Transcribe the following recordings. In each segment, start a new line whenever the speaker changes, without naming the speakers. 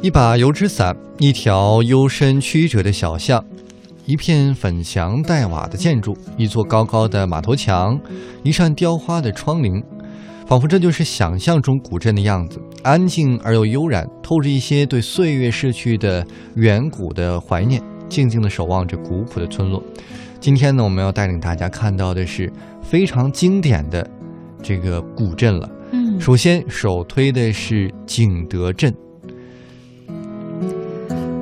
一把油纸伞，一条幽深曲折的小巷，一片粉墙黛瓦的建筑，一座高高的马头墙，一扇雕花的窗棂，仿佛这就是想象中古镇的样子，安静而又悠然，透着一些对岁月逝去的远古的怀念，静静的守望着古朴的村落。今天呢，我们要带领大家看到的是非常经典的这个古镇了。
嗯，
首先，首推的是景德镇。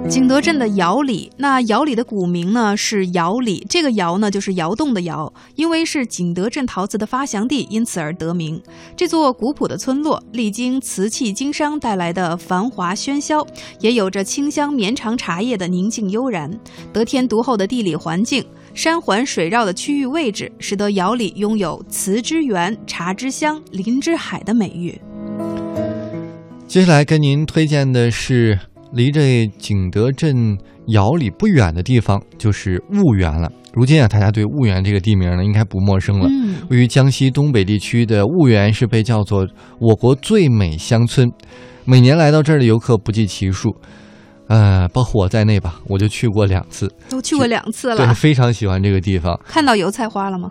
景德镇的窑里，那窑里的古名呢是窑里，这个窑呢就是窑洞的窑，因为是景德镇陶瓷的发祥地，因此而得名。这座古朴的村落，历经瓷器经商带来的繁华喧嚣，也有着清香绵长茶叶的宁静悠然。得天独厚的地理环境，山环水绕的区域位置，使得窑里拥有“瓷之源、茶之乡、林之海”的美誉。
接下来跟您推荐的是。离这景德镇窑里不远的地方就是婺源了。如今啊，大家对婺源这个地名呢，应该不陌生了。
嗯，
位于江西东北地区的婺源是被叫做我国最美乡村，每年来到这儿的游客不计其数。呃，包括我在内吧，我就去过两次，
都去过两次了
对，
了。
非常喜欢这个地方。
看到油菜花了吗？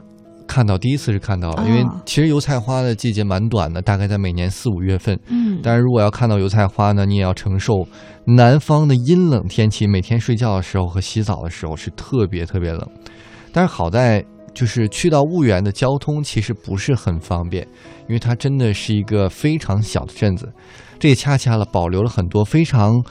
看到第一次是看到了，因为
哦
其实油菜花的季节蛮短的，大概在每年四五月份。
嗯，
但是如果要看到油菜花呢，你也要承受南方的阴冷天气，每天睡觉的时候和洗澡的时候是特别特别冷。但是好在就是去到婺源的交通其实不是很方便，因为它真的是一个非常小的镇子，这也恰恰了保留了很多非常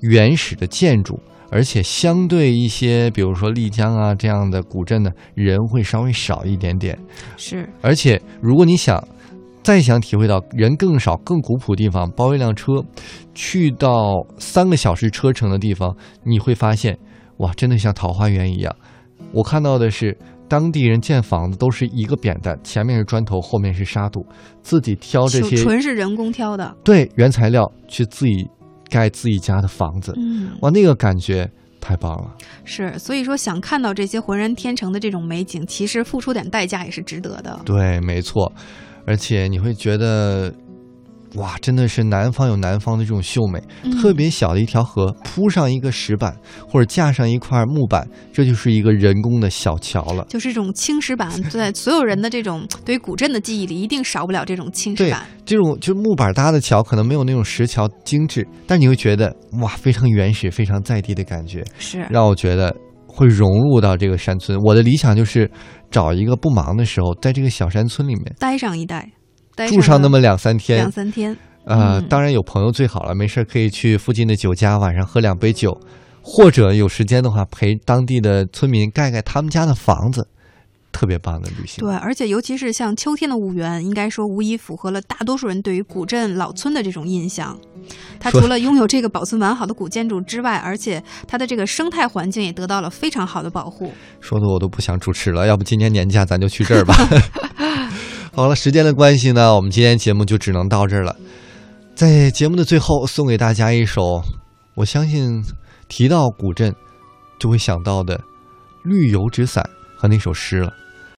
原始的建筑。而且相对一些，比如说丽江啊这样的古镇呢，人会稍微少一点点。
是。
而且，如果你想再想体会到人更少、更古朴的地方，包一辆车去到三个小时车程的地方，你会发现，哇，真的像桃花源一样。我看到的是当地人建房子都是一个扁担，前面是砖头，后面是沙土，自己挑这些
纯是人工挑的。
对原材料去自己盖自己家的房子，
嗯，
哇，那个感觉太棒了。
是，所以说想看到这些浑然天成的这种美景，其实付出点代价也是值得的。
对，没错，而且你会觉得，哇，真的是南方有南方的这种秀美。
嗯
特别小的一条河，铺上一个石板或者架上一块木板，这就是一个人工的小桥了。
就是这种青石板，在所有人的这种对于古镇的记忆里，一定少不了这种青石板。
这种就是木板搭的桥，可能没有那种石桥精致，但你会觉得哇，非常原始、非常在地的感觉，
是，
让我觉得会融入到这个山村。我的理想就是找一个不忙的时候，在这个小山村里面
待上一，待
住上那么两三天
两，三天。
呃，
嗯
当然有朋友最好了，没事可以去附近的酒家，晚上喝两杯酒，或者有时间的话陪当地的村民盖盖他们家的房子，特别棒的旅行。
对，而且尤其是像秋天的婺源，应该说无疑符合了大多数人对于古镇老村的这种印象。它除了拥有这个保存完好的古建筑之外，而且它的这个生态环境也得到了非常好的保护。
说的我都不想主持了，要不今年年假咱就去这儿吧。好了，时间的关系呢，我们今天节目就只能到这儿了。在节目的最后，送给大家一首，我相信提到古镇就会想到的《绿油纸伞》和那首诗了。